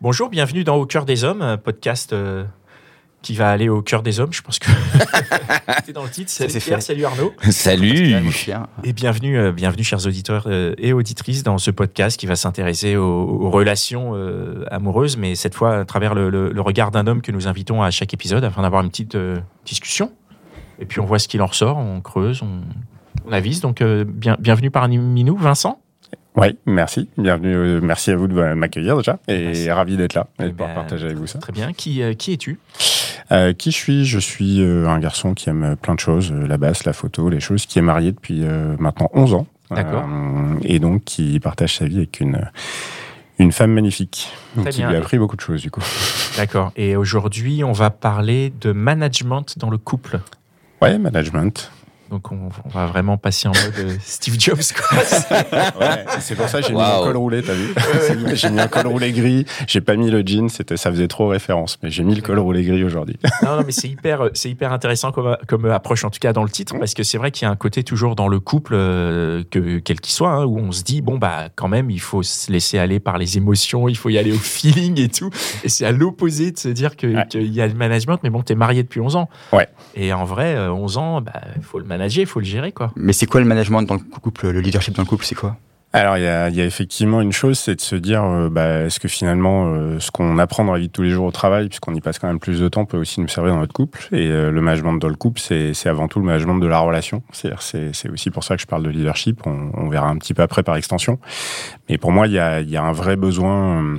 Bonjour, bienvenue dans Au cœur des hommes, un podcast euh, qui va aller au cœur des hommes. Je pense que c'était dans le titre. Salut c'est Pierre, fait. salut Arnaud. Salut Et bienvenue, euh, bienvenue chers auditeurs euh, et auditrices dans ce podcast qui va s'intéresser aux, aux relations euh, amoureuses, mais cette fois à travers le, le- le regard d'un homme que nous invitons à chaque épisode afin d'avoir une petite euh, discussion. Et puis on voit ce qu'il en ressort, on creuse, on, on avise. Donc euh, bien, bienvenue parmi nous, Vincent. Oui, merci. Bienvenue. euh, merci à vous de m'accueillir déjà. Et Merci. ravi d'être là et Eh de pouvoir ben, partager avec vous ça. Très bien. Qui, euh, qui es-tu? Euh, qui je suis? Je suis euh, un garçon qui aime plein de choses, la basse, la photo, les choses, qui est marié depuis maintenant 11 ans. D'accord. Et donc qui partage sa vie avec une, une femme magnifique Très qui bien. lui a appris beaucoup de choses du coup. D'accord. Et aujourd'hui, on va parler de management dans le couple. Ouais, management. Donc on, on va vraiment passer en mode euh, Steve Jobs. Quoi. Ouais, c'est pour ça que j'ai mis un col roulé, t'as vu J'ai mis un col roulé gris. J'ai pas mis le jean, c'était ça faisait trop référence, mais j'ai mis le col roulé gris aujourd'hui. non, non, mais c'est hyper, c'est hyper intéressant comme, comme approche, en tout cas dans le titre, parce que c'est vrai qu'il y a un côté toujours dans le couple, euh, que, quel qu'il soit, hein, où on se dit, bon, bah, quand même, il faut se laisser aller par les émotions, il faut y aller au feeling et tout. Et c'est à l'opposé de se dire que- Ouais. qu'il y a le management, mais bon, t'es marié depuis 11 ans. Ouais. Et en vrai, euh, 11 ans, bah, il faut le manager, il faut le gérer, quoi. Mais c'est quoi le management dans le couple Le leadership dans le couple, c'est quoi? Alors, il y a, il y a effectivement une chose, c'est de se dire, euh, bah, est-ce que finalement, euh, ce qu'on apprend dans la vie de tous les jours au travail, puisqu'on y passe quand même plus de temps, peut aussi nous servir dans notre couple. Et euh, le management dans le couple, c'est c'est avant tout le management de la relation. C'est-à-dire, c'est c'est aussi pour ça que je parle de leadership. On, on verra un petit peu après par extension. Mais pour moi, il y a, il y a un vrai besoin.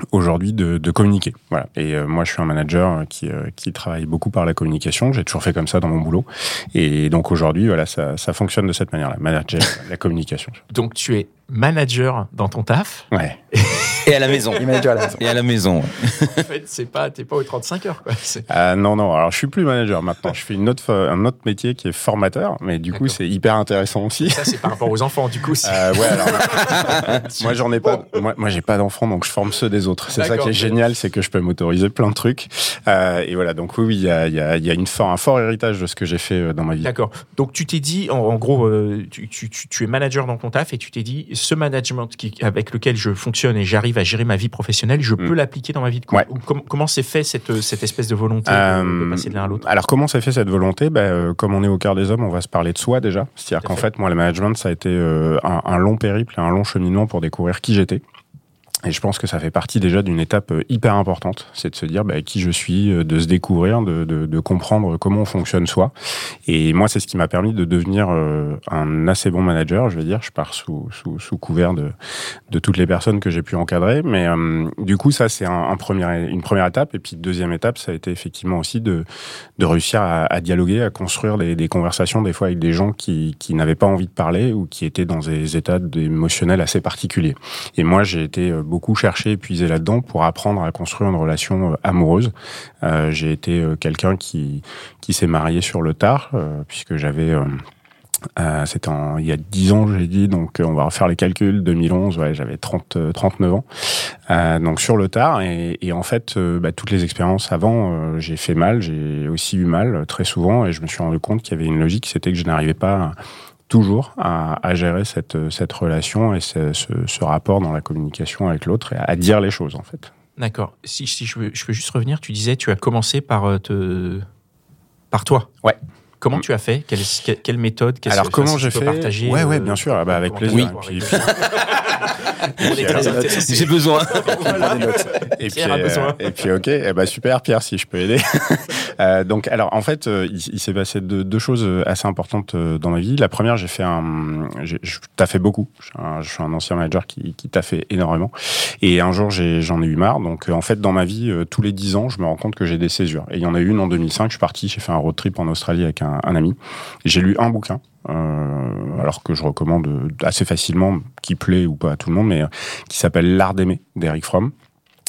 Euh, aujourd'hui de, de communiquer. Voilà. Et euh, moi je suis un manager qui euh, qui travaille beaucoup par la communication. J'ai toujours fait comme ça dans mon boulot. Et donc aujourd'hui voilà ça ça fonctionne de cette manière là manager la communication. Donc, tu es manager dans ton taf. ouais Et à la maison. Managers à la maison. Et à la maison. En fait, c'est pas, t'es pas aux 35 heures, quoi. Ah non, non, alors je suis plus manager maintenant. Je fais une autre, fa- un autre métier qui est formateur, mais du coup c'est hyper intéressant aussi. Ça, c'est par rapport aux enfants, du coup. c'est- Euh, ouais, alors, moi j'en ai pas, moi, moi j'ai pas d'enfants donc je forme ceux des autres. C'est ça qui est génial, c'est que je peux m'autoriser plein de trucs. Euh, et voilà, donc oui, il y a, il y a, il y a une for- un fort héritage de ce que j'ai fait euh, dans ma vie. D'accord. Donc tu t'es dit, en, en gros, euh, tu, tu- tu- tu es manager dans ton taf et tu t'es dit, ce management qui, avec lequel je fonctionne et j'arrive à gérer ma vie professionnelle, je Mm. peux l'appliquer dans ma vie de couple. Ouais. Ou com- comment s'est fait cette, cette espèce de volonté de- de, Euh, passer de l'un à l'autre? Alors comment s'est fait cette volonté? Ben, euh, Comme on est au cœur des hommes, on va se parler de soi déjà. C'est-à-dire qu'en fait. fait, moi, le management, ça a été euh, un, un long périple et un long cheminement pour découvrir qui j'étais. Et je pense que ça fait partie déjà d'une étape euh, hyper importante, c'est de se dire bah, qui je suis, euh, de se découvrir, de, de, de comprendre comment on fonctionne soi. Et moi, c'est ce qui m'a permis de devenir euh, un assez bon manager, je vais dire. Je pars sous, sous, sous couvert de, de toutes les personnes que j'ai pu encadrer. Mais du coup, ça, c'est un, un premier, une première étape. Et puis, deuxième étape, ça a été effectivement aussi de, de réussir à, à dialoguer, à construire des, des conversations, des fois avec des gens qui, qui n'avaient pas envie de parler ou qui étaient dans des états émotionnels assez particuliers. Et moi, j'ai été beaucoup chercher et puiser là-dedans pour apprendre à construire une relation euh, amoureuse. Euh, j'ai été euh, quelqu'un qui, qui s'est marié sur le tard, puisque j'avais... euh, c'était il y a 10 ans, j'ai dit, donc on va refaire les calculs. 2011, ouais, j'avais 30, euh, 39 ans. Donc sur le tard, et, en fait, bah, toutes les expériences avant, j'ai fait mal, j'ai aussi eu mal très souvent, et je me suis rendu compte qu'il y avait une logique, c'était que je n'arrivais pas toujours à, à gérer cette, cette relation et ce, ce, ce rapport dans la communication avec l'autre, et à, dire les choses en fait. D'accord. Si, si je, veux, je peux juste revenir, tu disais, tu as commencé par euh, te... par toi. Ouais. Comment tu as fait? Quelle, quelle, méthode? Alors que- comment j'ai fait partager, Ouais, ouais, euh, bien sûr, ah bah, avec plaisir. t'as J'ai besoin. Et puis, Pierre a besoin. euh, et puis ok, eh ben super Pierre, si je peux aider. Euh, donc alors en fait, euh, il, il s'est passé deux, deux choses assez importantes euh, dans ma vie. La première, j'ai fait un, je taffais beaucoup. Je suis un, ancien manager qui, qui taffait énormément. Et un jour, j'en ai, eu marre. Donc euh, en fait, dans ma vie, euh, tous les dix ans, je me rends compte que j'ai des césures. Et il y en a eu une en 2005. Je suis parti, j'ai fait un road trip en Australie avec un, un ami. J'ai lu un bouquin euh, alors que je recommande assez facilement, qui plaît ou pas à tout le monde, mais euh, qui s'appelle L'art d'aimer d'Eric Fromm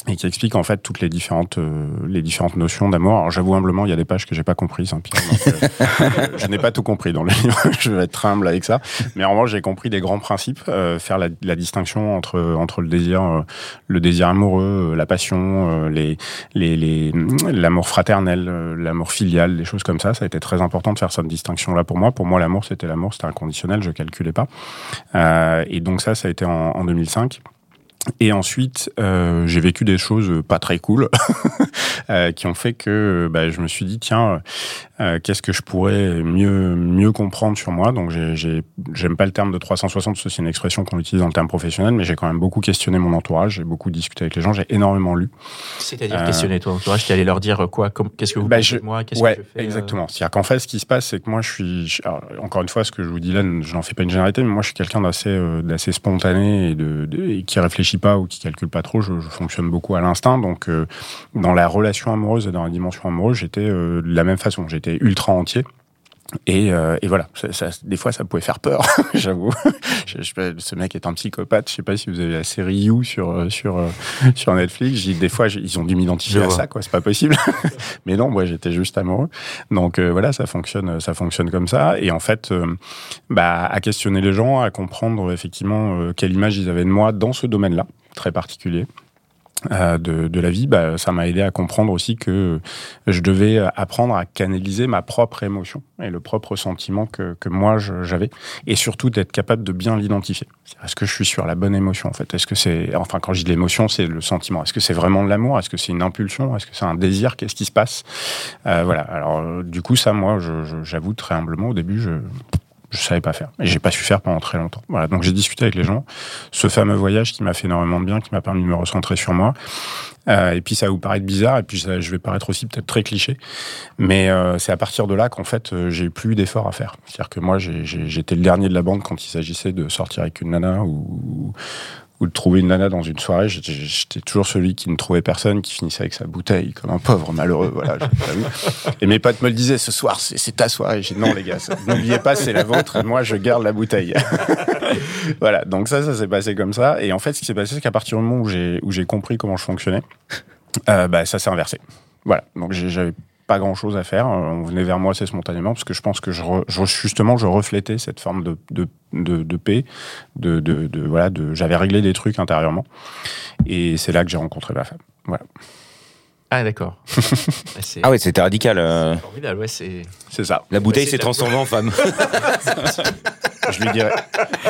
et qui explique en fait toutes les différentes euh, les différentes notions d'amour. Alors j'avoue humblement, il y a des pages que j'ai pas comprises. Hein, euh, je n'ai pas tout compris dans le livre. je vais être humble avec ça. Mais en revanche, j'ai compris les grands principes, euh, faire la, la, distinction entre entre le désir euh, le désir amoureux, euh, la passion, les les les l'amour fraternel, l'amour filial, des choses comme ça. Ça a été très important de faire cette distinction là pour moi. Pour moi, l'amour c'était l'amour, c'était inconditionnel, je calculais pas. et donc ça, ça a été en, en 2005. Et ensuite, euh, j'ai vécu des choses pas très cool euh, qui ont fait que bah, je me suis dit tiens, euh, qu'est-ce que je pourrais mieux mieux comprendre sur moi. Donc j'aime pas le terme de 360, c'est une expression qu'on utilise dans le terme professionnel, mais j'ai quand même beaucoup questionné mon entourage, j'ai beaucoup discuté avec les gens, j'ai énormément lu. C'est-à-dire euh, questionner ton entourage, tu allé leur dire quoi, qu'est-ce que vous bah, pensez de moi, qu'est-ce ouais, que je fais. Exactement. C'est-à-dire qu'en fait, ce qui se passe, c'est que moi, je suis encore une fois, ce que je vous dis là, je n'en fais pas une généralité, mais moi, je suis quelqu'un d'assez d'assez spontané et de, de et qui réfléchit pas ou qui calcule pas trop, je, je fonctionne beaucoup à l'instinct. Donc, euh, dans la relation amoureuse et dans la dimension amoureuse, j'étais euh, de la même façon. J'étais ultra entier. Et, euh, et, voilà, ça, ça, des fois ça pouvait faire peur, j'avoue. Je, je, ce mec est un psychopathe. Je sais pas si vous avez la série You sur euh, sur euh, sur Netflix. Des fois ils ont dû m'identifier à ça, quoi. C'est pas possible. Mais non, moi j'étais juste amoureux. Donc euh, voilà, ça fonctionne, ça fonctionne comme ça. Et en fait, bah à questionner les gens, à comprendre effectivement quelle image ils avaient de moi dans ce domaine-là très particulier. Euh, de, de, la vie, bah, ça m'a aidé à comprendre aussi que je devais apprendre à canaliser ma propre émotion et le propre sentiment que, que moi j'avais, et surtout d'être capable de bien l'identifier. Est-ce que je suis sur la bonne émotion en fait? Est-ce que c'est, enfin quand je dis l'émotion, c'est le sentiment. Est-ce que c'est vraiment de l'amour? Est-ce que c'est une impulsion? Est-ce que c'est un désir? Qu'est-ce qui se passe? Euh, Voilà. Alors du coup, ça, moi, j'avoue très humblement, au début, je je savais pas faire. Et j'ai pas su faire pendant très longtemps. Voilà. Donc j'ai discuté avec les gens. Ce fameux voyage qui m'a fait énormément de bien, qui m'a permis de me recentrer sur moi. Euh, et puis ça va vous paraître bizarre, et puis ça, je vais paraître aussi peut-être très cliché, mais euh, c'est à partir de là qu'en fait euh, j'ai plus d'efforts à faire. C'est-à-dire que moi j'étais le dernier de la bande quand il s'agissait de sortir avec une nana ou, ou de trouver une nana dans une soirée. J'étais toujours celui qui ne trouvait personne, qui finissait avec sa bouteille comme un pauvre malheureux. Voilà, et mes potes me le disaient ce soir, c'est ta soirée. J'ai dit non les gars, n'oubliez pas, c'est la vôtre. Moi, je garde la bouteille. voilà. Donc ça, ça s'est passé comme ça. Et en fait, ce qui s'est passé, c'est qu'à partir du moment où j'ai où j'ai compris comment je fonctionnais, euh, bah ça s'est inversé. Voilà. Donc j'avais pas grand chose à faire. On venait vers moi assez spontanément parce que je pense que je, je justement je reflétais cette forme de, de, de, de paix, de, de, de voilà, de j'avais réglé des trucs intérieurement et c'est là que j'ai rencontré ma femme. Voilà. Ah d'accord. ah ouais, c'était radical. Euh... Formidable, ouais, c'est. C'est ça. La bouteille s'est transformée en femme. je lui dirais,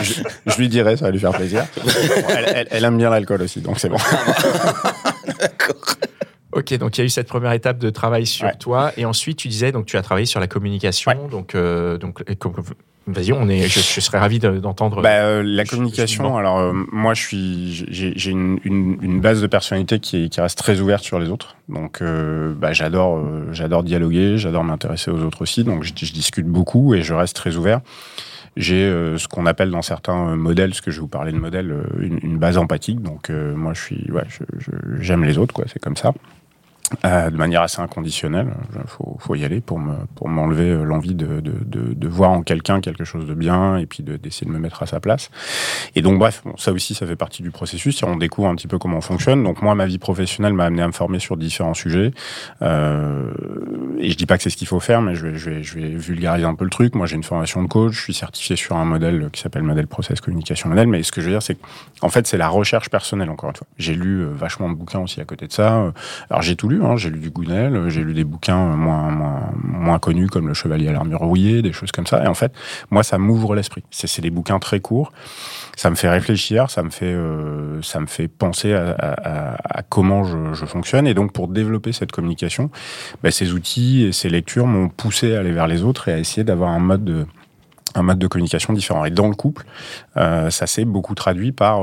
je, je, lui dirais, ça va lui faire plaisir. elle, elle, elle aime bien l'alcool aussi, donc c'est bon. d'accord. Ok, donc il y a eu cette première étape de travail sur Ouais. toi, et ensuite tu disais donc tu as travaillé sur la communication. Ouais. Donc, euh, donc vas-y, on est, je, je serais ravi de- d'entendre. Bah, euh, la communication, je- alors euh, moi je suis, j'ai une, une, une base de personnalité qui, qui reste très ouverte sur les autres. Donc euh, bah, j'adore, j'adore dialoguer, j'adore m'intéresser aux autres aussi. Donc je, discute beaucoup et je reste très ouvert. J'ai ce qu'on appelle dans certains modèles, ce que je vais vous parler de modèle, euh, une, une base empathique. Donc moi je suis, ouais, j'aime les autres, quoi. C'est comme ça. Euh, de manière assez inconditionnelle. Il faut, faut y aller pour me pour m'enlever euh, l'envie de, de, de, de voir en quelqu'un quelque chose de bien et puis de- d'essayer de me mettre à sa place. Et donc bref, bon, ça aussi, ça fait partie du processus. Et on découvre un petit peu comment on fonctionne. Donc moi, ma vie professionnelle m'a amené à me former sur différents sujets. Euh, et je dis pas que c'est ce qu'il faut faire, mais je vais, je vais, je vais vulgariser un peu le truc. Moi, j'ai une formation de coach. Je suis certifié sur un modèle qui s'appelle modèle process communication modèle. Mais ce que je veux dire, c'est qu'en fait, c'est la recherche personnelle. Encore une fois, j'ai lu euh, vachement de bouquins aussi à côté de ça. Euh, Alors j'ai tout lu. Hein. J'ai lu du Gounel. euh, J'ai lu des bouquins euh, moins, moins, moins connus comme Le Chevalier à l'armure rouillée, des choses comme ça. Et en fait, moi, ça m'ouvre l'esprit. C'est des bouquins très courts. Ça me fait réfléchir. Ça me fait, euh, ça me fait penser à, comment je, fonctionne. Et donc, pour développer cette communication, ben, ces outils et ces lectures m'ont poussé à aller vers les autres et à essayer d'avoir un mode de un mode de communication différent. Et dans le couple, ça s'est beaucoup traduit par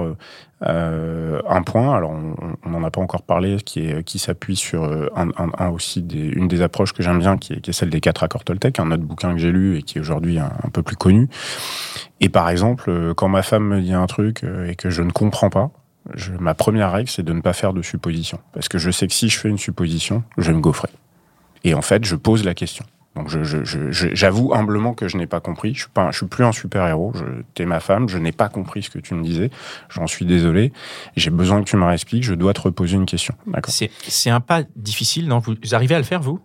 euh, un point. Alors, on n'en a pas encore parlé, qui est qui s'appuie sur euh, un, un, un aussi des, une des approches que j'aime bien, qui est, qui est celle des quatre accords Toltec, un autre bouquin que j'ai lu et qui est aujourd'hui un, peu plus connu. Et par exemple, euh, quand ma femme me dit un truc euh, et que je ne comprends pas, je, ma première règle, c'est de ne pas faire de supposition. Parce que je sais que si je fais une supposition, je vais me gaufrer. Et en fait, je pose la question. Donc j'avoue humblement que je n'ai pas compris. Je suis je suis plus un super héros. T'es ma femme. Je n'ai pas compris ce que tu me disais. J'en suis désolé. J'ai besoin que tu me réexpliques. Je dois te reposer une question. C'est un pas difficile, non? Vous arrivez à le faire, vous?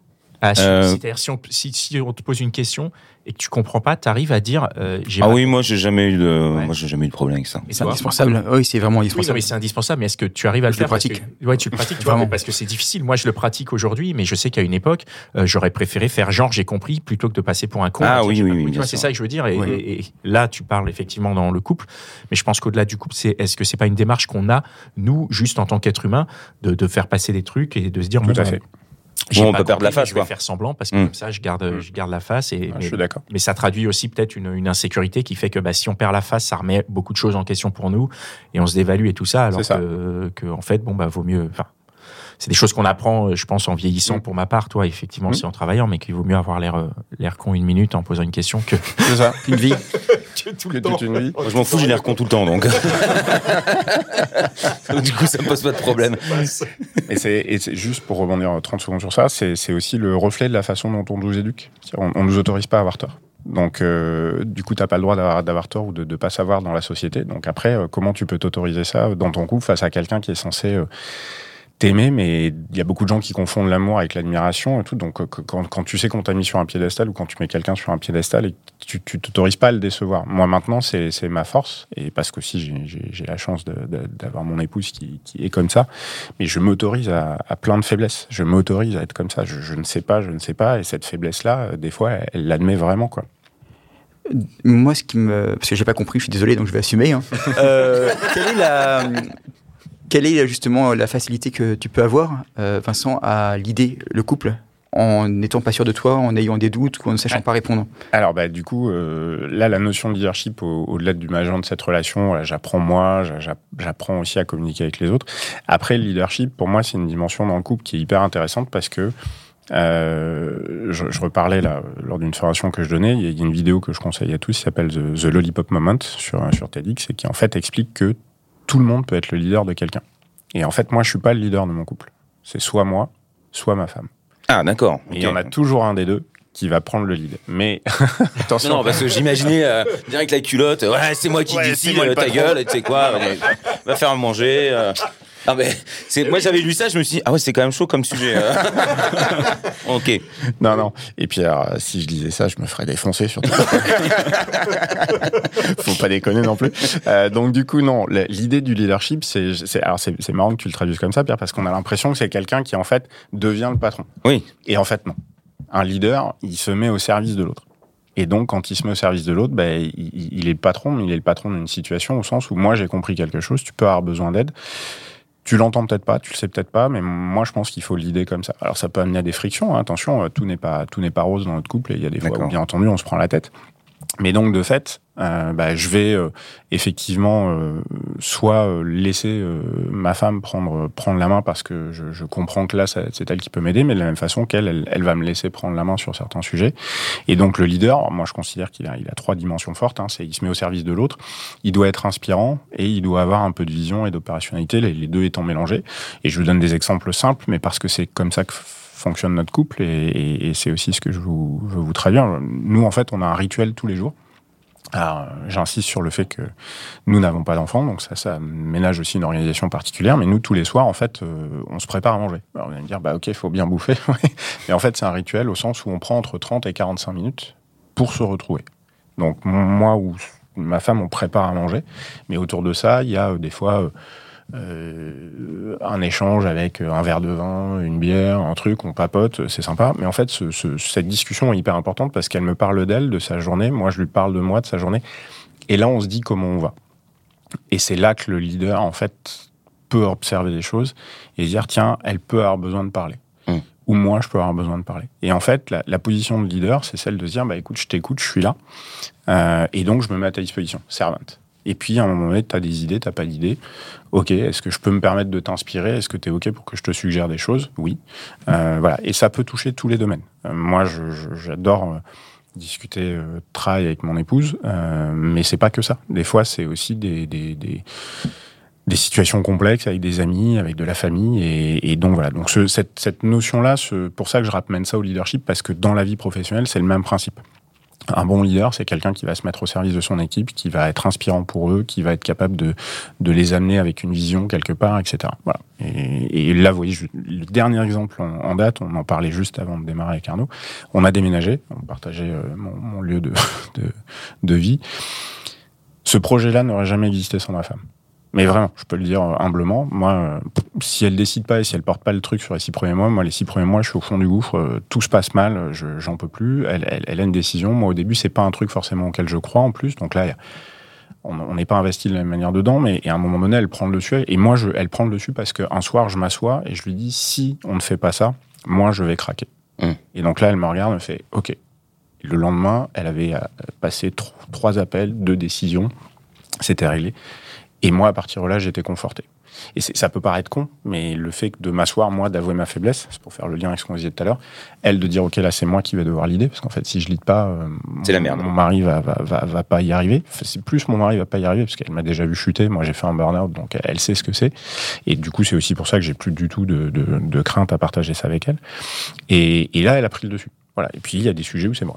Ah, euh, C'est-à-dire, si on, si, on, te pose une question et que tu comprends pas, tu arrives à dire. Euh, ah oui, moi, j'ai jamais eu de, moi, j'ai jamais eu de problème avec ça. C'est indispensable. Oui, c'est vraiment indispensable. Oui, c'est indispensable. Mais est-ce que tu arrives à le faire pratique. Ouais, tu le pratiques. Tu vois, parce que c'est difficile. Moi, je le pratique aujourd'hui, mais je sais qu'à une époque, euh, j'aurais préféré faire genre j'ai compris plutôt que de passer pour un con. Ah oui, oui, oui. c'est ça que je veux dire. Et, là, tu parles effectivement dans le couple, mais je pense qu'au-delà du couple, c'est est-ce que c'est pas une démarche qu'on a nous, juste en tant qu'être humain, de, de, faire passer des trucs et de se dire. Tout à fait on peut perdre la face. Je vais faire semblant parce que mm. comme ça, je garde, mm. je garde la face. Et, mais, je suis d'accord. Mais ça traduit aussi peut-être une, une, insécurité qui fait que bah, si on perd la face, ça remet beaucoup de choses en question pour nous et on se dévalue et tout ça. Alors que, que, en fait, bon, bah, vaut mieux. Enfin, c'est des choses qu'on apprend, euh, je pense, en vieillissant mm. pour ma part, toi, effectivement, c'est en travaillant, mais qu'il vaut mieux avoir l'air, euh, l'air con une minute en posant une question que. Une vie. tout le temps. Une vie. je m'en fous, j'ai l'air con tout le temps, donc. du coup, ça me pose pas de problème. et c'est juste pour rebondir 30 secondes sur ça, c'est aussi le reflet de la façon dont on nous éduque. On, ne nous autorise pas à avoir tort. Donc, euh, du coup, tu n'as pas le droit d'avoir tort ou de ne pas savoir dans la société. Donc, après, comment tu peux t'autoriser ça dans ton couple face à quelqu'un qui est censé t'aimer, mais il y a beaucoup de gens qui confondent l'amour avec l'admiration et tout. Donc, euh, quand, quand tu sais qu'on t'a mis sur un piédestal ou quand tu mets quelqu'un sur un piédestal et tu t'autorises pas à le décevoir. Moi, maintenant, c'est ma force et parce qu'aussi j'ai la chance d'avoir mon épouse qui, qui, est comme ça. Mais je m'autorise à, à, plein de faiblesses. Je m'autorise à être comme ça. Je, je, ne sais pas, je ne sais pas. Et cette faiblesse-là, euh, des fois, elle l'admet vraiment, quoi. Moi, ce qui me. Parce que j'ai pas compris, je suis désolé, donc je vais assumer. Hein. Euh, quelle est la, quelle est justement la facilité que tu peux avoir, euh, Vincent, à l'idée, le couple en n'étant pas sûr de toi, en ayant des doutes ou en ne sachant pas répondre? Alors, bah, du coup, euh, là, la notion de leadership, au-delà du majeur de cette relation, j'apprends moi, j'apprends aussi à communiquer avec les autres. Après, le leadership, pour moi, c'est une dimension dans le couple qui est hyper intéressante parce que euh, je, reparlais là lors d'une formation que je donnais. Il y a une vidéo que je conseille à tous qui s'appelle The, The, Lollipop Moment sur, sur TEDx et qui en fait explique que tout le monde peut être le leader de quelqu'un. Et en fait, moi, je suis pas le leader de mon couple. C'est soit moi, soit ma femme. Ah, d'accord. Et il y en a toujours un des deux qui va prendre le lead. Mais attention. Non, parce que j'imaginais euh, direct la culotte. Ouais, c'est moi qui décide, euh, ta gueule, tu sais quoi, va faire manger. Euh. Ah mais c'est moi j'avais lu ça, je me suis dit ah ouais c'est quand même chaud comme sujet. Hein. ok. Non non. Et puis alors, si je disais ça, je me ferais défoncer surtout. Faut pas déconner non plus. Euh, donc du coup non, l'idée du leadership c'est alors c'est marrant que tu le traduises comme ça Pierre parce qu'on a l'impression que c'est quelqu'un qui en fait devient le patron. Oui. Et en fait non. Un leader, il se met au service de l'autre. Et donc, quand il se met au service de l'autre, ben, il, il, est le patron, mais il est le patron d'une situation au sens où moi j'ai compris quelque chose, tu peux avoir besoin d'aide. Tu l'entends peut-être pas, tu le sais peut-être pas, mais moi je pense qu'il faut l'idée comme ça. Alors ça peut amener à des frictions. Hein. Attention, euh, tout n'est pas tout n'est pas rose dans notre couple. Et il y a des fois où bien entendu on se prend la tête. Mais donc de fait, euh, bah, je vais euh, effectivement euh, soit euh, laisser ma femme prendre prendre la main parce que je, je comprends que là c'est elle qui peut m'aider, mais de la même façon qu'elle elle, elle, va me laisser prendre la main sur certains sujets. Et donc le leader, moi je considère qu'il a il a trois dimensions fortes. Hein, c'est il se met au service de l'autre, il doit être inspirant et il doit avoir un peu de vision et d'opérationnalité, les, deux étant mélangés. Et je vous donne des exemples simples, mais parce que c'est comme ça que fonctionne notre couple et, c'est aussi ce que je vous, veux vous traduire. Nous, en fait, on a un rituel tous les jours. Alors, j'insiste sur le fait que nous n'avons pas d'enfants, donc ça, ça ménage aussi une organisation particulière. Mais nous, tous les soirs, en fait, euh, on se prépare à manger. Alors, on va me dire, bah ok, il faut bien bouffer. mais en fait, c'est un rituel au sens où on prend entre 30 et 45 minutes pour se retrouver. Donc moi ou ma femme, on prépare à manger, mais autour de ça, il y a euh, des fois euh, euh, un échange avec un verre de vin, une bière, un truc, on papote, c'est sympa. Mais en fait, cette discussion est hyper importante parce qu'elle me parle d'elle, de sa journée. Moi, je lui parle de moi, de sa journée. Et là, on se dit comment on va. Et c'est là que le leader, en fait, peut observer des choses et dire tiens, elle peut avoir besoin de parler. Mmh. Ou moi, je peux avoir besoin de parler. Et en fait, la, position de leader, c'est celle de se dire bah écoute, je t'écoute, je suis là. Euh, et donc, je me mets à ta disposition, servante. Et puis, à un moment donné, tu as des idées, tu pas d'idées. OK, est-ce que je peux me permettre de t'inspirer? Est-ce que tu es OK pour que je te suggère des choses? Oui. Euh, voilà. Et ça peut toucher tous les domaines. Euh, moi, j'adore euh, discuter travail avec mon épouse, mais c'est pas que ça. Des fois, c'est aussi des, situations complexes avec des amis, avec de la famille, et, donc voilà. Donc cette, cette notion-là, pour ça que je ramène ça au leadership, parce que dans la vie professionnelle, c'est le même principe. Un bon leader, c'est quelqu'un qui va se mettre au service de son équipe, qui va être inspirant pour eux, qui va être capable de, de les amener avec une vision quelque part, etc. Voilà. Et, là, vous voyez, le dernier exemple en, date, on en parlait juste avant de démarrer avec Arnaud. On a déménagé, on partageait euh, mon, mon, lieu de, de, de vie. Ce projet-là n'aurait jamais existé sans ma femme. Mais vraiment, je peux le dire euh, humblement. Moi, euh, si elle décide pas et si elle porte pas le truc sur les six premiers mois, moi, les six premiers mois, je suis au fond du gouffre. Euh, tout se passe mal, j'en peux plus. Elle, elle, elle, a une décision. Moi, au début, c'est pas un truc forcément auquel je crois en plus. Donc là, on n'est pas investi de la même manière dedans, mais à un moment donné, elle prend le dessus. Et moi, je, elle prend le dessus parce qu'un soir, je m'assois et je lui dis si on ne fait pas ça, moi, je vais craquer. Mmh. Et donc là, elle me regarde, me fait OK. Le lendemain, elle avait passé trois appels, deux décisions. C'était réglé. Et moi, à partir de là, j'étais conforté. Et ça peut paraître con, mais le fait de m'asseoir, moi, d'avouer ma faiblesse, c'est pour faire le lien avec ce qu'on disait tout à l'heure, elle de dire, OK, là, c'est moi qui vais devoir l'idée, parce qu'en fait, si je lide pas, euh, c'est la merde. Mon mari va, va, va, va pas y arriver. c'est plus mon mari va pas y arriver, parce qu'elle m'a déjà vu chuter. Moi, j'ai fait un burn-out, donc elle sait ce que c'est. Et du coup, c'est aussi pour ça que j'ai plus du tout de, de, de, crainte à partager ça avec elle. Et, et là, elle a pris le dessus. Voilà. Et puis, il y a des sujets où c'est moi.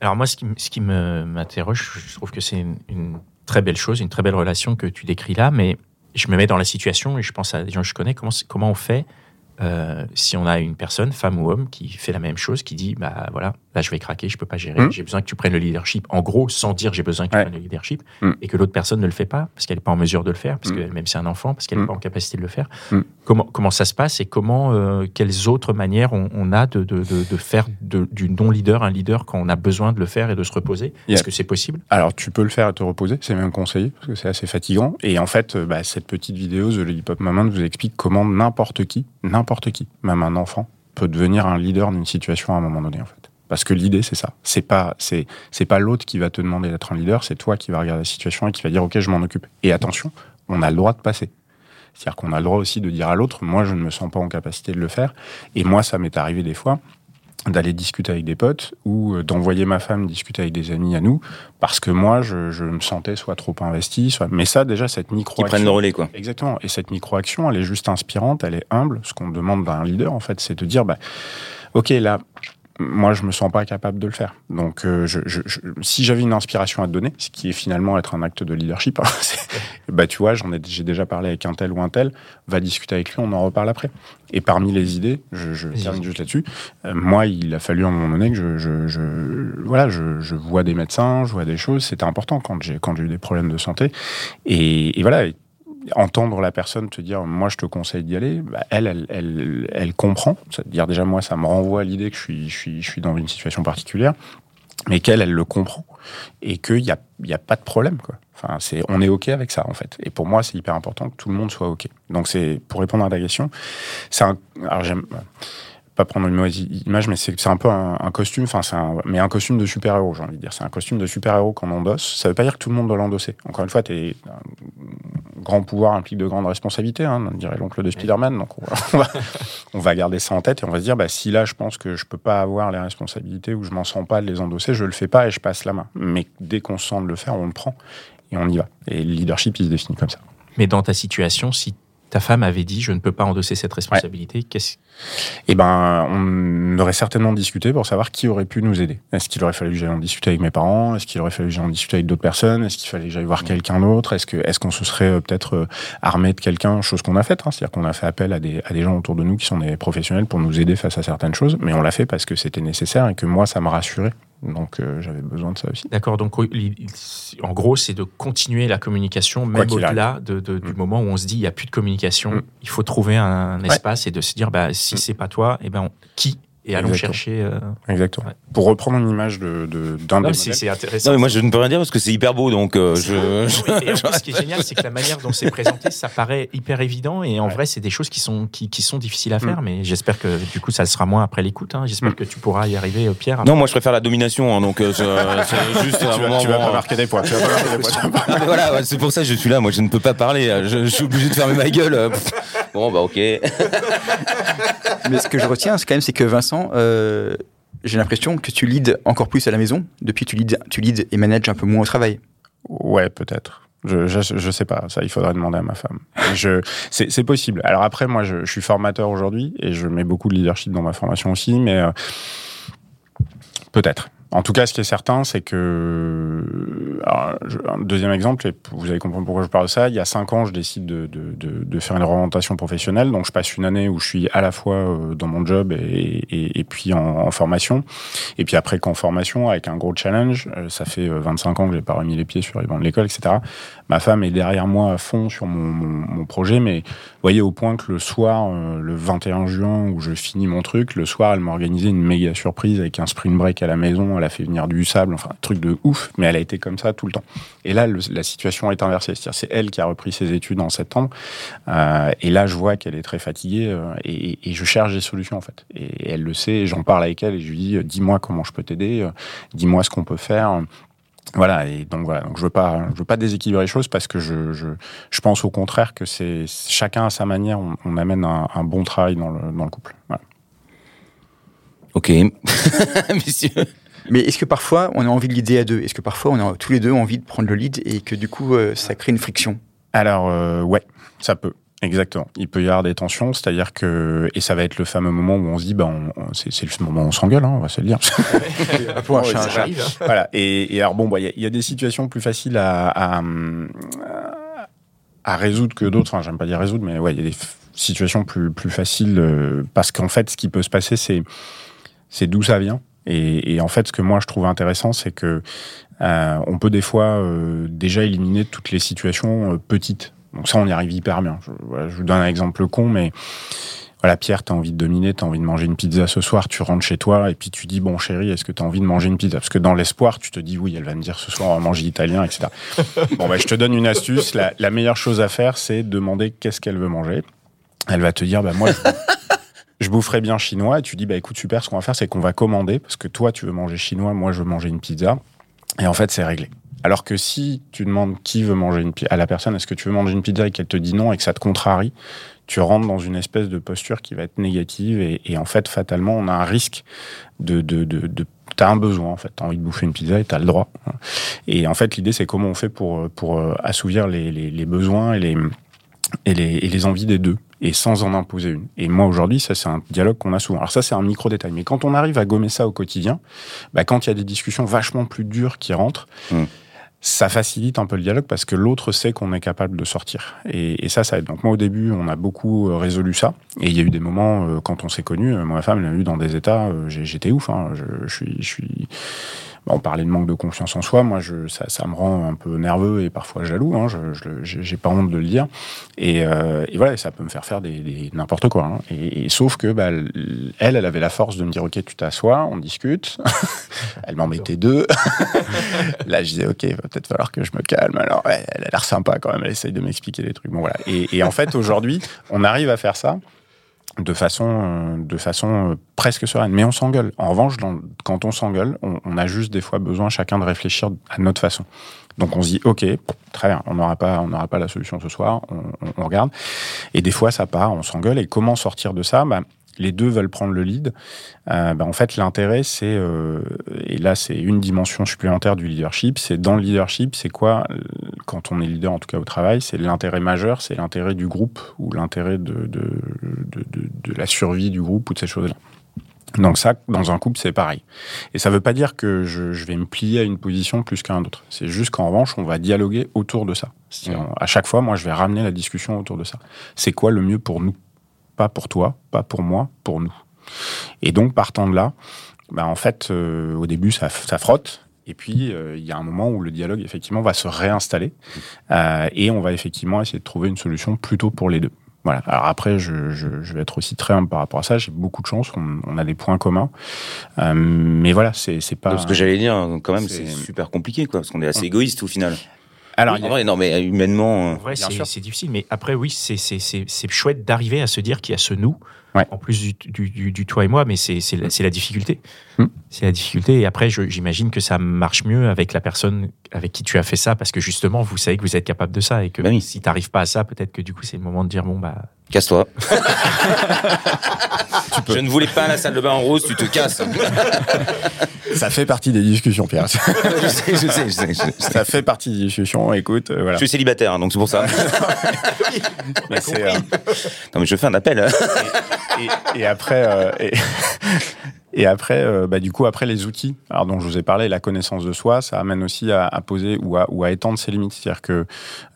Alors moi, ce qui, ce m'interroge, je trouve que c'est une, très belle chose, une très belle relation que tu décris là, mais je me mets dans la situation et je pense à des gens que je connais, comment, comment on fait euh, si on a une personne, femme ou homme, qui fait la même chose, qui dit bah voilà, là je vais craquer, je peux pas gérer, mmh. j'ai besoin que tu prennes le leadership. En gros, sans dire j'ai besoin que tu prennes le leadership, mmh. et que l'autre personne ne le fait pas parce qu'elle n'est pas en mesure de le faire, parce mmh. que même c'est un enfant, parce qu'elle n'est pas en capacité de le faire. Comment comment ça se passe et comment euh, quelles autres manières on, a de, de, de, faire du non leader un leader quand on a besoin de le faire et de se reposer? Est-ce que c'est possible? Alors tu peux le faire et te reposer, c'est même conseillé parce que c'est assez fatigant. Et en fait, bah, cette petite vidéo The Lollipop Moment vous explique comment n'importe qui, n'importe qui, même un enfant peut devenir un leader d'une situation à un moment donné en fait. Parce que l'idée c'est ça. C'est pas c'est c'est pas l'autre qui va te demander d'être un leader, c'est toi qui vas regarder la situation et qui va dire OK, je m'en occupe. Et attention, on a le droit de passer. C'est-à-dire qu'on a le droit aussi de dire à l'autre, moi je ne me sens pas en capacité de le faire. Et moi ça m'est arrivé des fois d'aller discuter avec des potes ou euh, d'envoyer ma femme discuter avec des amis à nous parce que moi je, je me sentais soit trop investi soit mais ça déjà cette micro qui prennent le relais quoi exactement et cette micro action elle est juste inspirante elle est humble ce qu'on demande d'un leader en fait c'est de dire bah ok là moi, je me sens pas capable de le faire. Donc, euh, je, je, si j'avais une inspiration à te donner, ce qui est finalement être un acte de leadership, hein, bah tu vois, j'en ai, j'ai déjà parlé avec un tel ou un tel, va discuter avec lui, on en reparle après. Et parmi les idées, je, je termine juste là-dessus. Euh, moi, il a fallu à un moment donné que je, je, voilà, je, je, vois des médecins, je vois des choses. C'était important quand j'ai quand j'ai eu des problèmes de santé. Et, et voilà entendre la personne te dire moi je te conseille d'y aller, bah, elle, elle, elle, elle, comprend. C'est-à-dire déjà moi ça me renvoie à l'idée que je suis, je, suis, je suis dans une situation particulière, mais qu'elle, elle le comprend et qu'il n'y a, y a pas de problème. Quoi. Enfin, c'est, on est OK avec ça en fait. Et pour moi c'est hyper important que tout le monde soit OK. Donc c'est pour répondre à ta question, c'est un, alors j'aime pas prendre une mauvaise image, mais c'est un peu un, costume, enfin, mais un costume de super-héros, j'ai envie de dire. C'est un costume de super-héros qu'on endosse. Ça veut pas dire que tout le monde doit l'endosser. Encore une fois, t'es, un grand pouvoir implique de grandes responsabilités, hein, on dirait l'oncle de Spider-Man. Donc, on va, on va, garder ça en tête et on va se dire, bah, si là, je pense que je peux pas avoir les responsabilités ou je m'en sens pas de les endosser, je le fais pas et je passe la main. Mais dès qu'on se sent de le faire, on le prend et on y va. Et le leadership, il se définit comme ça. Mais dans ta situation, si ta femme avait dit je ne peux pas endosser cette responsabilité. Qu'est-ce Eh ben, on aurait certainement discuté pour savoir qui aurait pu nous aider. Est-ce qu'il aurait fallu que j'aille en discuter avec mes parents? Est-ce qu'il aurait fallu que j'aille en discuter avec d'autres personnes? Est-ce qu'il fallait que j'aille voir quelqu'un d'autre? Est-ce que est-ce qu'on se serait euh, peut-être euh, armé de quelqu'un? Chose qu'on a faite, hein. c'est-à-dire qu'on a fait appel à des à des gens autour de nous qui sont des professionnels pour nous aider face à certaines choses. Mais on l'a fait parce que c'était nécessaire et que moi ça me rassurait donc euh, j'avais besoin de ça aussi. D'accord, donc en gros c'est de continuer la communication même au-delà de, du mm. moment où on se dit il n'y a plus de communication, mm. il faut trouver un, espace et de se dire bah, si mm. c'est pas toi, eh ben, qui et allons chercher. Euh, Exactement. Pour reprendre une image de, d'un des c'est intéressant. Non, mais moi je ne peux rien dire parce que c'est hyper beau, donc euh, je. ce qui est génial, c'est que la manière dont c'est présenté, ça paraît hyper évident, et en vrai, c'est des choses qui sont qui, qui sont difficiles à faire. Mm. Mais j'espère que du coup, ça sera moins après l'écoute. Hein. J'espère mm. que tu pourras y arriver, Pierre. Non, moi je préfère la domination, hein, donc c'est juste un moment. Tu vas pas marquer des points. Tu vas pas marquer des voilà, c'est pour ça que je suis là. Moi, je ne peux pas parler. Je, je suis obligé de fermer ma gueule. Bon, bah ok. Mais ce que je retiens, c'est quand même, c'est que Vincent, euh, j'ai l'impression que tu leads encore plus à la maison. Depuis, tu leads, tu leads et manages un peu moins au travail. Ouais, peut-être. Je, je, sais pas, ça il faudrait demander à ma femme. Je, c'est, possible. Alors après, moi je, suis formateur aujourd'hui et je mets beaucoup de leadership dans ma formation aussi, mais euh, peut-être. En tout cas, ce qui est certain, c'est que. un deuxième exemple, et vous allez comprendre pourquoi je parle de ça. Il y a cinq ans, je décide de, de, de, de, faire une orientation professionnelle. Donc, je passe une année où je suis à la fois euh, dans mon job et, et, puis en, en, formation. Et puis après qu'en formation, avec un gros challenge, euh, ça fait 25 euh, ans que j'ai pas remis les pieds sur les bancs de l'école, etc. Ma femme est derrière moi à fond sur mon, projet, mais vous voyez au point que le soir, le 21 juin, où je finis mon truc, le soir, elle m'a organisé une méga surprise avec un sprint break à la maison elle a fait venir du sable, enfin un truc de ouf, mais elle a été comme ça tout le temps. Et là, la situation est inversée, c'est-à-dire c'est elle qui a repris ses études en septembre, euh, et là je vois qu'elle est très fatiguée, euh, et, je cherche des solutions en fait. Et elle le sait, j'en parle avec elle et je lui dis, dis-moi comment je peux t'aider, euh, dis-moi ce qu'on peut faire. Voilà, et donc voilà, donc je veux pas, je veux pas déséquilibrer les choses parce que je, je, je pense au contraire que c'est chacun à sa manière, on, amène un, un, bon travail dans le, dans le couple. Voilà. Ok, messieurs. Mais est-ce que parfois on a envie de l'idée à deux? Est-ce que parfois on a tous les deux envie de prendre le lead et que du coup euh, ça crée une friction? Alors euh, ouais, ça peut. Exactement. Il peut y avoir des tensions, c'est-à-dire que et ça va être le fameux moment où on se dit ben c'est le moment où on s'engueule, hein, on va se le dire. Pour un hein. Voilà. Et, et alors bon, bah, il y, y, a des situations plus faciles à, à, à résoudre que d'autres. Enfin, j'aime pas dire résoudre, mais ouais, il y a des situations plus plus faciles euh, parce qu'en fait, ce qui peut se passer, c'est c'est d'où ça vient. Et, et, en fait, ce que moi je trouve intéressant, c'est que euh, on peut des fois euh, déjà éliminer toutes les situations euh, petites. Donc ça, on y arrive hyper bien. Je, voilà, je vous donne un exemple con, mais voilà, Pierre, t'as envie de dominer, t'as envie de manger une pizza ce soir, tu rentres chez toi et puis tu dis bon chérie, est-ce que t'as envie de manger une pizza? Parce que dans l'espoir, tu te dis oui, elle va me dire ce soir on va manger italien, etc. bon, bah, je te donne une astuce. La, la meilleure chose à faire, c'est demander qu'est-ce qu'elle veut manger. Elle va te dire bah moi je boufferais bien chinois. Et tu dis, bah écoute, super, ce qu'on va faire, c'est qu'on va commander, parce que toi, tu veux manger chinois, moi, je veux manger une pizza. Et en fait, c'est réglé. Alors que si tu demandes qui veut manger une à la personne, est-ce que tu veux manger une pizza et qu'elle te dit non et que ça te contrarie, tu rentres dans une espèce de posture qui va être négative et, en fait, fatalement, on a un risque de, de, de, t'as un besoin en fait, t'as envie de bouffer une pizza et t'as le droit. Et en fait, l'idée c'est comment on fait pour pour euh, assouvir les, les, les besoins et les et les, et les envies des deux et sans en imposer une. Et moi aujourd'hui, ça c'est un dialogue qu'on a souvent. Alors ça c'est un micro détail, mais quand on arrive à gommer ça au quotidien, bah, quand il y a des discussions vachement plus dures qui rentrent, mmh. Ça facilite un peu le dialogue parce que l'autre sait qu'on est capable de sortir. Et, et, ça, ça aide. Donc moi au début, on a beaucoup euh, résolu ça. Et il y a eu des moments euh, quand on s'est connus, euh, ma femme l'a eu dans des états, j'étais ouf. Hein, je, je, suis, je suis on parlait de manque de confiance en soi. Moi, je, ça, ça me rend un peu nerveux et parfois jaloux. Hein, je j'ai pas honte de le dire. Et, euh, et, voilà, ça peut me faire faire des, des n'importe quoi. Hein. Et, sauf que bah, elle, elle avait la force de me dire ok, tu t'assois, on discute. elle m'en mettait deux. Là, je disais ok, va peut-être falloir que je me calme. Alors, elle a l'air sympa quand même. Elle essaye de m'expliquer des trucs. Bon voilà. Et, et en fait, aujourd'hui, on arrive à faire ça de façon, euh, de façon euh, presque sereine. Mais on s'engueule. En revanche, quand on s'engueule, on, a juste des fois besoin chacun de réfléchir à notre façon. Donc on se dit, ok, très bien, on n'aura pas, on n'aura pas la solution ce soir, on, on, regarde. Et des fois, ça part, on s'engueule. Et comment sortir de ça? Bah, les deux veulent prendre le lead, euh, bah, en fait l'intérêt c'est euh, et là c'est une dimension supplémentaire du leadership, c'est dans le leadership c'est quoi euh, quand on est leader en tout cas au travail, c'est l'intérêt majeur, c'est l'intérêt du groupe ou l'intérêt de de, de, la survie du groupe ou de ces choses-là. Donc ça, dans un couple, c'est pareil. Et ça ne veut pas dire que je, je, vais me plier à une position plus qu'à un autre. C'est juste qu'en revanche, on va dialoguer autour de ça. à chaque fois, moi, je vais ramener la discussion autour de ça. C'est quoi le mieux pour nous? Pas pour toi, pas pour moi, pour nous. Et donc, partant de là, bah, en fait, euh, au début, ça, ça frotte. Et puis, euh, il y a un moment où le dialogue, effectivement, va se réinstaller. Euh, et on va effectivement essayer de trouver une solution plutôt pour les deux. Voilà. Alors après, je, je, je, vais être aussi très humble par rapport à ça. J'ai beaucoup de chance. On, on a des points communs. Euh, mais voilà, c'est pas. ce que j'allais dire, quand même, c'est super compliqué, quoi, parce qu'on est assez égoïste au final. Alors, vrai, non, mais humainement. En vrai, c'est difficile. Mais après, oui, c'est chouette d'arriver à se dire qu'il y a ce nous en plus du, du, toi et moi, mais c'est la, la, difficulté. Hmm. C'est la difficulté. Et après, j'imagine que ça marche mieux avec la personne avec qui tu as fait ça, parce que justement, vous savez que vous êtes capable de ça et que bah si tu n'arrives pas à ça, peut-être que du coup, c'est le moment de dire bon, bah. Casse-toi. Je ne voulais pas la salle de bain en rose, tu te casses. ça fait partie des discussions, Pierre. je, sais, je, sais, je, sais, Ça fait partie des discussions. Écoute, euh, voilà. Je suis célibataire, hein, donc c'est pour ça. mais euh, Non, mais je fais un appel. Hein. et, et, après, euh, et, et après, euh, bah, du coup, après les outils, alors dont je vous ai parlé, la connaissance de soi, ça amène aussi à, poser ou à, étendre ses limites. C'est-à-dire que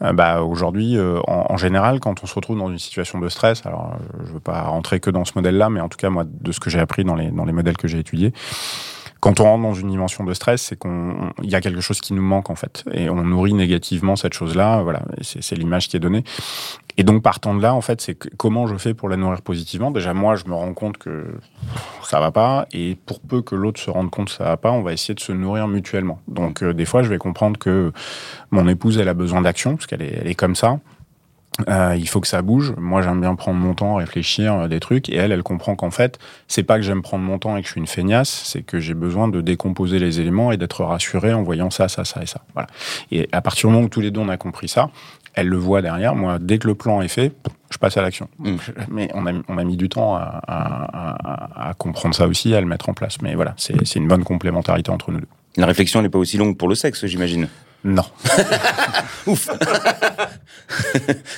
euh, bah, aujourd'hui, euh, en, général, quand on se retrouve dans une situation de stress, alors je veux pas rentrer que dans ce modèle-là, mais en tout cas, moi, de ce que j'ai appris dans les, dans les modèles que j'ai étudiés, quand on rentre dans une dimension de stress, c'est qu'on y a quelque chose qui nous manque en fait, et on nourrit négativement cette chose-là. Voilà, c'est l'image qui est donnée. Et donc partant de là, en fait, c'est comment je fais pour la nourrir positivement? Déjà moi, je me rends compte que ça va pas, et pour peu que l'autre se rende compte que ça va pas, on va essayer de se nourrir mutuellement. Donc euh, des fois, je vais comprendre que mon épouse, elle a besoin d'action parce qu'elle est, elle est comme ça. Euh, il faut que ça bouge. Moi, j'aime bien prendre mon temps, réfléchir euh, des trucs. Et elle, elle comprend qu'en fait, c'est pas que j'aime prendre mon temps et que je suis une feignasse, c'est que j'ai besoin de décomposer les éléments et d'être rassuré en voyant ça, ça, ça et ça. Voilà. Et à partir du moment où tous les deux on a compris ça, elle le voit derrière. Moi, dès que le plan est fait, je passe à l'action. Mm. Mais on a, on a mis du temps à, à, à, comprendre ça aussi, à le mettre en place. Mais voilà, c'est une bonne complémentarité entre nous deux. La réflexion n'est pas aussi longue pour le sexe, j'imagine. Non. Ouf.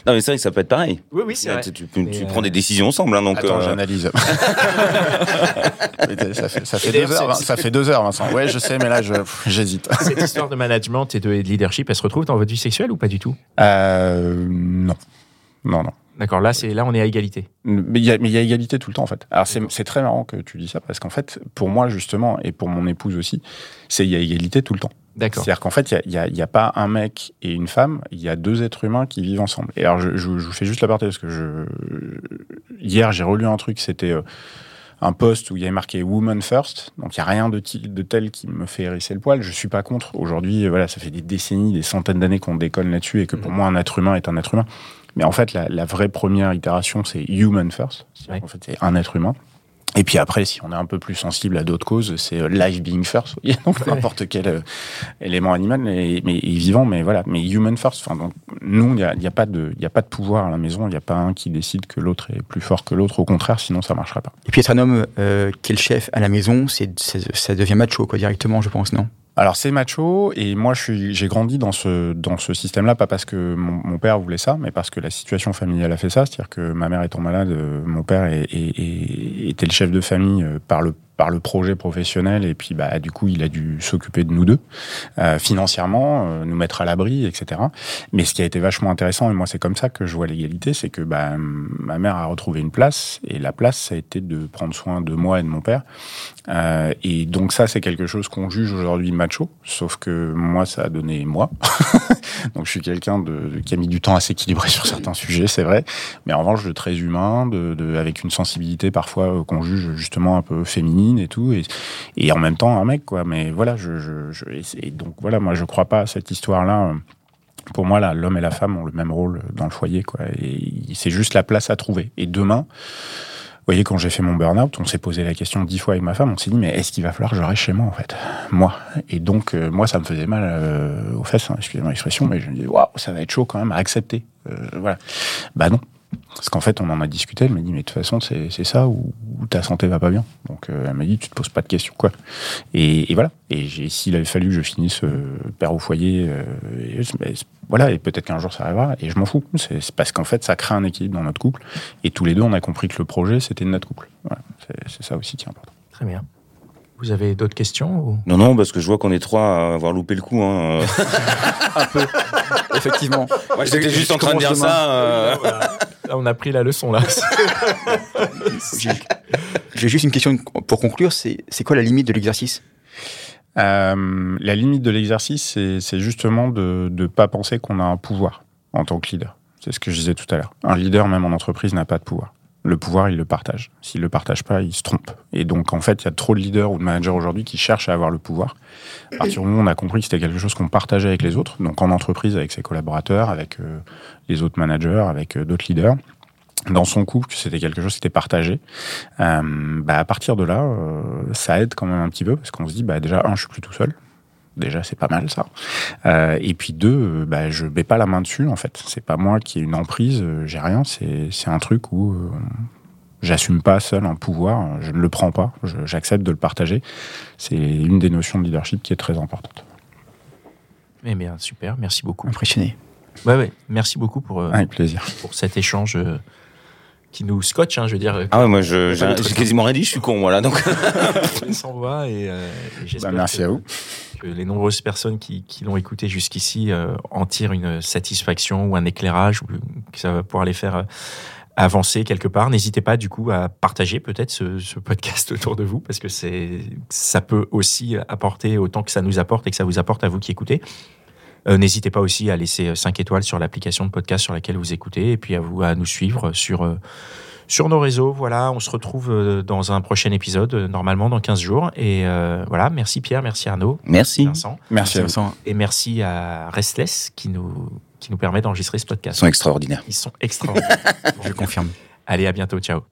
non, mais c'est vrai que ça peut être pareil. Oui, oui, c'est vrai. Tu, tu, prends des décisions ensemble, hein, donc. Attends, euh... j'analyse. ça, fait, ça, fait deux heures, ça fait deux heures, Vincent. Ouais, je sais, mais là, j'hésite. Cette histoire de management et de, leadership, elle se retrouve dans votre vie sexuelle ou pas du tout? Euh, Non. Non, non. D'accord, là, c'est là, on est à égalité. Mais il y, a, mais il y a égalité tout le temps, en fait. Alors, c'est très marrant que tu dis ça, parce qu'en fait, pour moi, justement, et pour mon épouse aussi, c'est il y a égalité tout le temps. D'accord. C'est-à-dire qu'en fait, il n'y a, y a, pas un mec et une femme, il y a deux êtres humains qui vivent ensemble. Et alors, je, je, je vous fais juste la partie parce que je... hier, j'ai relu un truc, c'était euh, un post où il y avait marqué Woman First. Donc, il n'y a rien de, de, tel qui me fait hérisser le poil. Je suis pas contre. Aujourd'hui, voilà, ça fait des décennies, des centaines d'années qu'on déconne là-dessus et que pour mmh. moi, un être humain est un être humain. Mais en fait, la, la vraie première itération, c'est Human First. Ouais. En fait, c'est un être humain. Et puis après, si on est un peu plus sensible à d'autres causes, c'est euh, life being first. donc n'importe quel euh, élément animal, mais, mais vivant, mais voilà, mais human first. Enfin, donc nous, il n'y a, y a, pas de, il y a pas de pouvoir à la maison. Il n'y a pas un qui décide que l'autre est plus fort que l'autre. Au contraire, sinon ça marcherait pas. Et puis être un homme euh, qui est le chef à la maison, c'est, ça devient macho quoi directement, je pense, non? Alors c'est macho et moi j'ai grandi dans ce dans ce système-là pas parce que mon, père voulait ça mais parce que la situation familiale a fait ça. C'est-à-dire que ma mère étant malade mon père est, est, était le chef de famille par le par le projet professionnel et puis bah du coup il a dû s'occuper de nous deux euh, financièrement, euh, nous mettre à l'abri, etc. Mais ce qui a été vachement intéressant et moi c'est comme ça que je vois l'égalité, c'est que bah, ma mère a retrouvé une place et la place ça a été de prendre soin de moi et de mon père. Euh, et donc ça c'est quelque chose qu'on juge aujourd'hui macho, sauf que moi ça a donné moi. donc je suis quelqu'un de, qui a mis du temps à s'équilibrer sur certains sujets, c'est vrai, mais en revanche de très humain, de, de avec une sensibilité parfois euh, qu'on juge justement un peu féminine et tout, et, et en même temps un mec, quoi. Mais voilà, je, je, et donc voilà, moi je crois pas à cette histoire-là. Pour moi, là, l'homme et la femme ont le même rôle dans le foyer, quoi. Et c'est juste la place à trouver. Et demain, vous voyez, quand j'ai fait mon burn-out, on s'est posé la question dix fois avec ma femme. On s'est dit, mais est-ce qu'il va falloir que je reste chez moi, en fait? Moi. Et donc, euh, moi, ça me faisait mal euh, aux fesses, hein, excusez-moi l'expression, mais je me disais, waouh, ça va être chaud quand même à accepter. Euh, voilà. Bah non. Parce qu'en fait, on en a discuté. Elle m'a dit, mais de toute façon, c'est ça ou, ou ta santé va pas bien. Donc, euh, elle m'a dit, tu te poses pas de questions, quoi. Et, et voilà. Et s'il avait fallu que je finisse euh, père au foyer, euh, et, mais, voilà, et peut-être qu'un jour ça arrivera. Et je m'en fous. C'est parce qu'en fait, ça crée un équilibre dans notre couple. Et tous les deux, on a compris que le projet, c'était de notre couple. Voilà. C'est ça aussi qui est important. Très bien. Vous avez d'autres questions ou... Non, non, parce que je vois qu'on est trois à avoir loupé le coup. Hein. un peu. Effectivement. Moi, j'étais juste en train de dire ça. Là, on a pris la leçon, là. J'ai juste une question pour conclure. C'est quoi la limite de l'exercice? Euh, La limite de l'exercice, c'est justement de ne pas penser qu'on a un pouvoir en tant que leader. C'est ce que je disais tout à l'heure. Un leader, même en entreprise, n'a pas de pouvoir. Le pouvoir, il le partage. S'il le partage pas, il se trompe. Et donc, en fait, il y a trop de leaders ou de managers aujourd'hui qui cherchent à avoir le pouvoir. À partir du moment où on a compris que c'était quelque chose qu'on partageait avec les autres, donc en entreprise avec ses collaborateurs, avec euh, les autres managers, avec euh, d'autres leaders, dans son couple, que c'était quelque chose qui était partagé, euh, bah, à partir de là, euh, ça aide quand même un petit peu parce qu'on se dit, bah, déjà, un, je suis plus tout seul. Déjà, c'est pas mal ça. Euh, et puis deux, euh, bah, je mets pas la main dessus en fait. C'est pas moi qui ai une emprise, euh, j'ai rien. C'est c'est un truc où euh, j'assume pas seul un pouvoir. Je ne le prends pas. J'accepte de le partager. C'est une des notions de leadership qui est très importante. Eh bien, super, merci beaucoup. Impressionné. Ouais, ouais, merci beaucoup pour, euh, Avec plaisir. pour cet échange euh, qui nous scotche, hein, je veux dire. Ah ouais, moi, j'ai quasiment rien dit, je suis con, voilà. Donc, sans voix et, euh, et j'espère Bah, merci que, à vous. Que les nombreuses personnes qui, qui l'ont écouté jusqu'ici euh, en tirent une satisfaction ou un éclairage ou que ça va pouvoir les faire euh, avancer quelque part. N'hésitez pas du coup à partager peut-être ce, podcast autour de vous parce que ça peut aussi apporter autant que ça nous apporte et que ça vous apporte à vous qui écoutez. Euh, N'hésitez pas aussi à laisser 5 étoiles sur l'application de podcast sur laquelle vous écoutez et puis à vous à nous suivre sur sur nos réseaux. Voilà, on se retrouve euh, dans un prochain épisode, euh, normalement dans 15 jours. Et euh, voilà, merci Pierre, merci Arnaud, merci. Vincent, Merci. Vincent. et merci à Restless qui nous, qui nous permet d'enregistrer ce Ils podcast. sont extraordinaires. Ils sont extraordinaires. Je confirme. Allez, à bientôt, ciao.